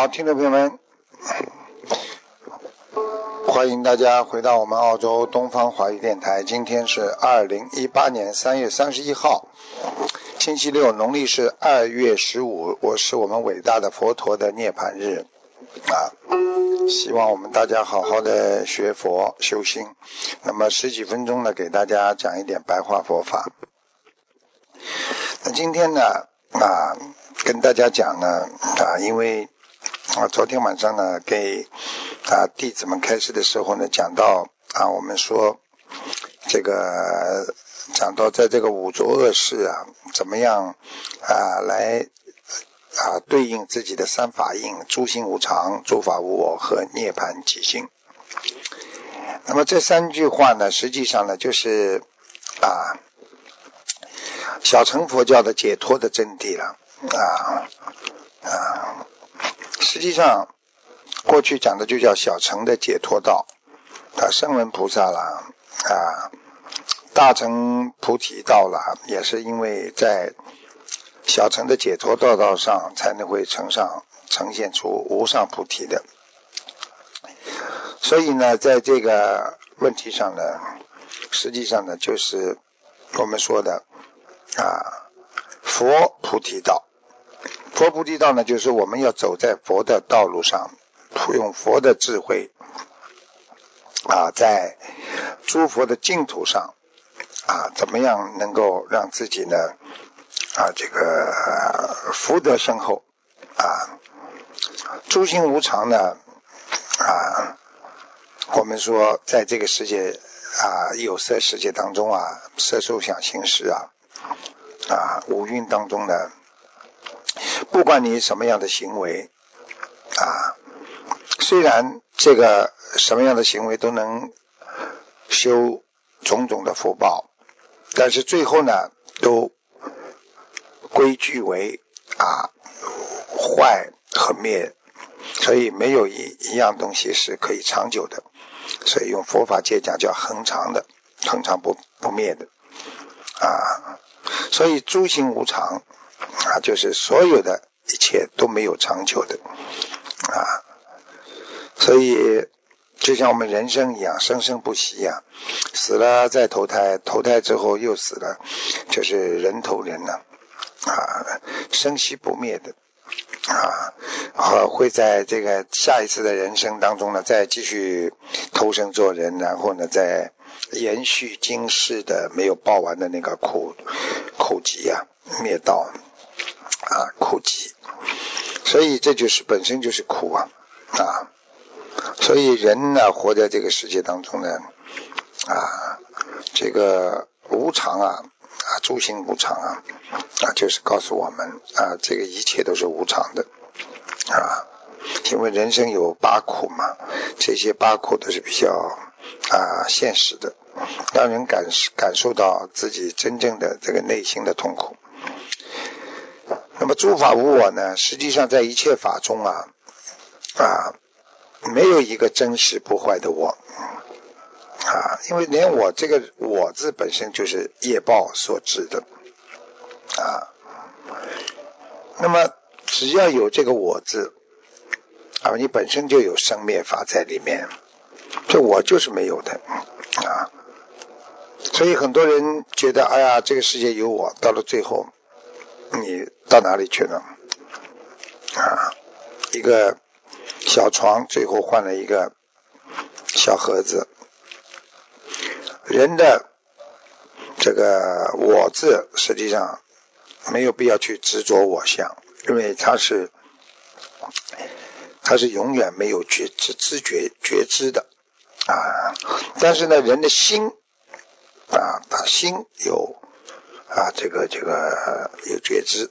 好，听众朋友们，欢迎大家回到我们澳洲东方华语电台。今天是二零一八年三月三十一号，星期六，农历是二月十五。我是我们伟大的佛陀的涅槃日啊！希望我们大家好好的学佛修心。那么十几分钟呢，给大家讲一点白话佛法。那今天呢啊，跟大家讲呢啊，因为。啊，昨天晚上呢，给啊弟子们开示的时候呢，讲到啊，我们说这个讲到在这个五浊恶世啊，怎么样啊来啊对应自己的三法印：诸行无常、诸法无我和涅槃即性。那么这三句话呢，实际上呢，就是啊小乘佛教的解脱的真谛了啊。实际上，过去讲的就叫小乘的解脱道，啊，声闻菩萨啦，啊，大乘菩提道啦，也是因为在小乘的解脱道道上，才能会呈上呈现出无上菩提的。所以呢，在这个问题上呢，实际上呢，就是我们说的啊，佛菩提道。佛菩提道呢，就是我们要走在佛的道路上，用佛的智慧啊，在诸佛的净土上啊，怎么样能够让自己呢啊，这个福德深厚啊？诸行无常呢啊，我们说在这个世界啊，有色世界当中啊，色受想行识啊啊，五蕴当中呢。不管你什么样的行为啊，虽然这个什么样的行为都能修种种的福报，但是最后呢，都归聚为啊坏和灭，所以没有一一样东西是可以长久的，所以用佛法界讲叫恒长的，恒长不不灭的啊，所以诸行无常。啊，就是所有的一切都没有长久的啊，所以就像我们人生一样，生生不息呀，死了再投胎，投胎之后又死了，就是人投人呢啊，生息不灭的啊，和会在这个下一次的人生当中呢，再继续投生做人，然后呢，再延续今世的没有报完的那个苦苦集呀，灭道。啊，苦集，所以这就是本身就是苦啊啊！所以人呢，活在这个世界当中呢，啊，这个无常啊啊，诸行无常啊啊，就是告诉我们啊，这个一切都是无常的啊，因为人生有八苦嘛，这些八苦都是比较啊现实的，让人感感受到自己真正的这个内心的痛苦。诸法无我呢？实际上在一切法中啊啊，没有一个真实不坏的我啊，因为连我这个我字本身就是业报所致的啊。那么只要有这个我字啊，你本身就有生灭法在里面，这我就是没有的啊。所以很多人觉得，哎呀，这个世界有我，到了最后。你到哪里去呢？啊，一个小床，最后换了一个小盒子。人的这个“我”字，实际上没有必要去执着我相，因为它是它是永远没有觉知、知觉、觉知的啊。但是呢，人的心啊，他心有。啊，这个这个有觉知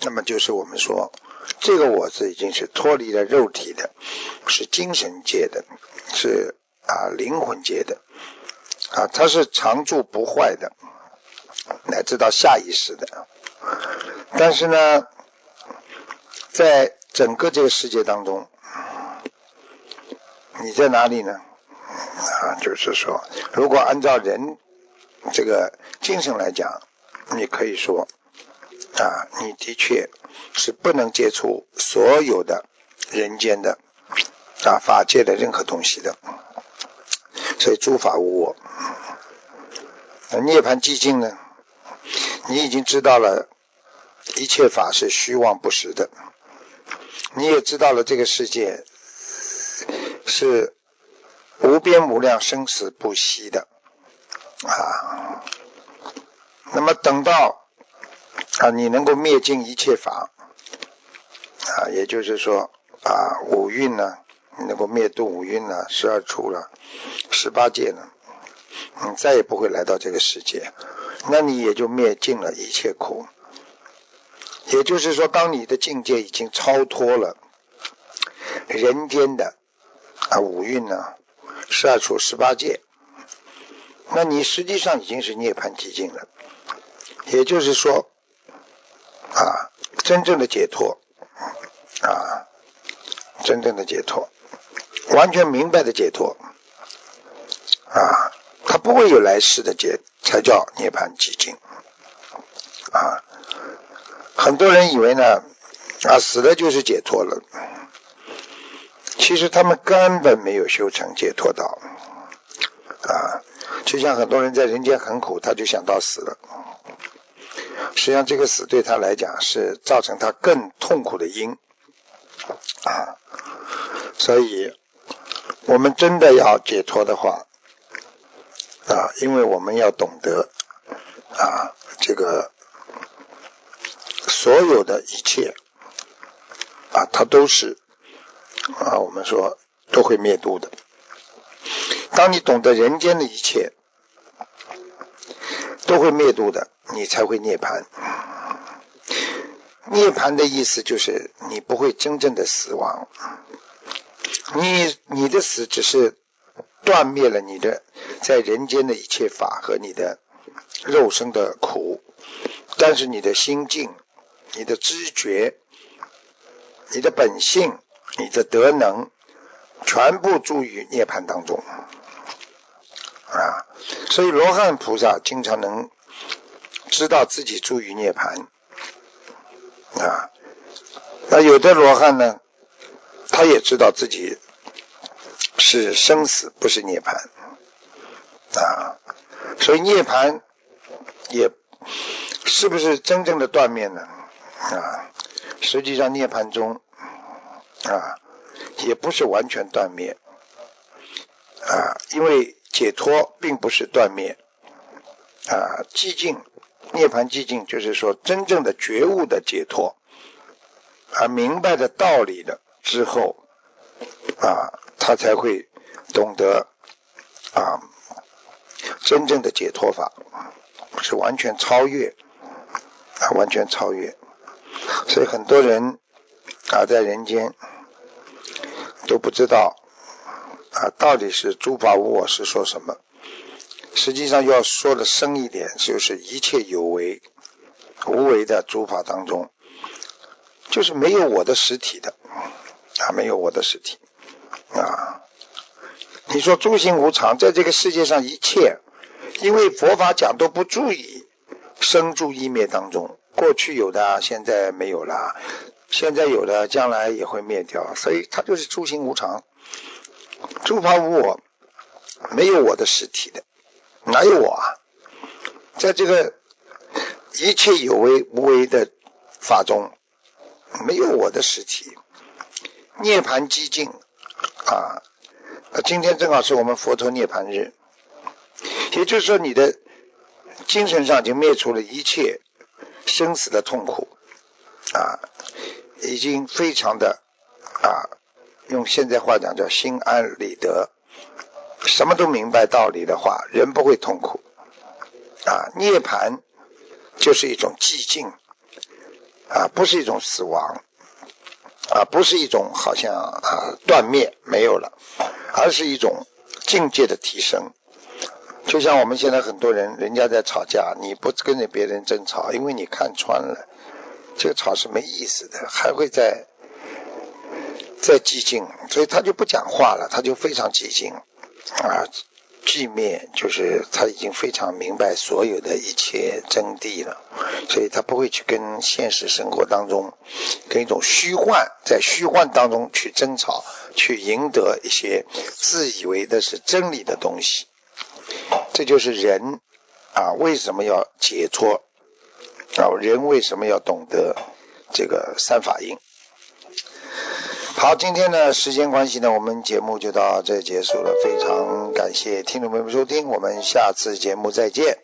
那么就是我们说，这个我是已经是脱离了肉体的，是精神界的，是啊灵魂界的，啊它是常住不坏的，乃至到下意识的。但是呢，在整个这个世界当中，你在哪里呢？啊，就是说，如果按照人这个精神来讲，你可以说。啊，你的确是不能接触所有的人间的啊法界的任何东西的，所以诸法无我。那涅槃寂静呢，你已经知道了一切法是虚妄不实的，你也知道了这个世界是无边无量生死不息的啊。那么等到。啊，你能够灭尽一切法啊，也就是说啊，五蕴呢，你能够灭度五蕴呢，十二处了，十八界呢，你再也不会来到这个世界，那你也就灭尽了一切苦。也就是说，当你的境界已经超脱了人间的啊五蕴呢，十二处十八界，那你实际上已经是涅槃寂静了。也就是说。啊，真正的解脱啊，真正的解脱，完全明白的解脱啊，他不会有来世的解，才叫涅槃寂静啊。很多人以为呢，啊死了就是解脱了，其实他们根本没有修成解脱道啊。就像很多人在人间很苦，他就想到死了。实际上，这个死对他来讲是造成他更痛苦的因啊，所以我们真的要解脱的话啊，因为我们要懂得啊，这个所有的一切啊，它都是啊，我们说都会灭度的。当你懂得人间的一切都会灭度的。你才会涅槃。涅槃的意思就是你不会真正的死亡，你你的死只是断灭了你的在人间的一切法和你的肉身的苦，但是你的心境、你的知觉、你的本性、你的德能，全部住于涅槃当中啊！所以罗汉菩萨经常能。知道自己住于涅槃啊，那有的罗汉呢，他也知道自己是生死，不是涅槃啊，所以涅槃也是不是真正的断灭呢？啊，实际上涅槃中啊，也不是完全断灭啊，因为解脱并不是断灭啊，寂静。涅槃寂静，就是说真正的觉悟的解脱，而明白的道理了之后，啊，他才会懂得啊，真正的解脱法是完全超越，啊，完全超越。所以很多人啊，在人间都不知道啊，到底是诸法无我是说什么。实际上要说的深一点，就是一切有为、无为的诸法当中，就是没有我的实体的啊，没有我的实体啊。你说诸行无常，在这个世界上一切，因为佛法讲都不注意生住异灭当中，过去有的，现在没有了；现在有的，将来也会灭掉，所以它就是诸行无常，诸法无我，没有我的实体的。哪有我啊？在这个一切有为无为的法中，没有我的实体。涅盘寂静啊！今天正好是我们佛陀涅盘日，也就是说，你的精神上已经灭除了一切生死的痛苦啊，已经非常的啊，用现在话讲叫心安理得。什么都明白道理的话，人不会痛苦啊。涅槃就是一种寂静啊，不是一种死亡，啊，不是一种好像啊断灭没有了，而是一种境界的提升。就像我们现在很多人，人家在吵架，你不跟着别人争吵，因为你看穿了，这个吵是没意思的，还会在在寂静，所以他就不讲话了，他就非常寂静啊。寂灭就是他已经非常明白所有的一切真谛了，所以他不会去跟现实生活当中跟一种虚幻在虚幻当中去争吵，去赢得一些自以为的是真理的东西。这就是人啊，为什么要解脱啊？人为什么要懂得这个三法印？好，今天呢，时间关系呢，我们节目就到这结束了。非常感谢听众朋友们收听，我们下次节目再见。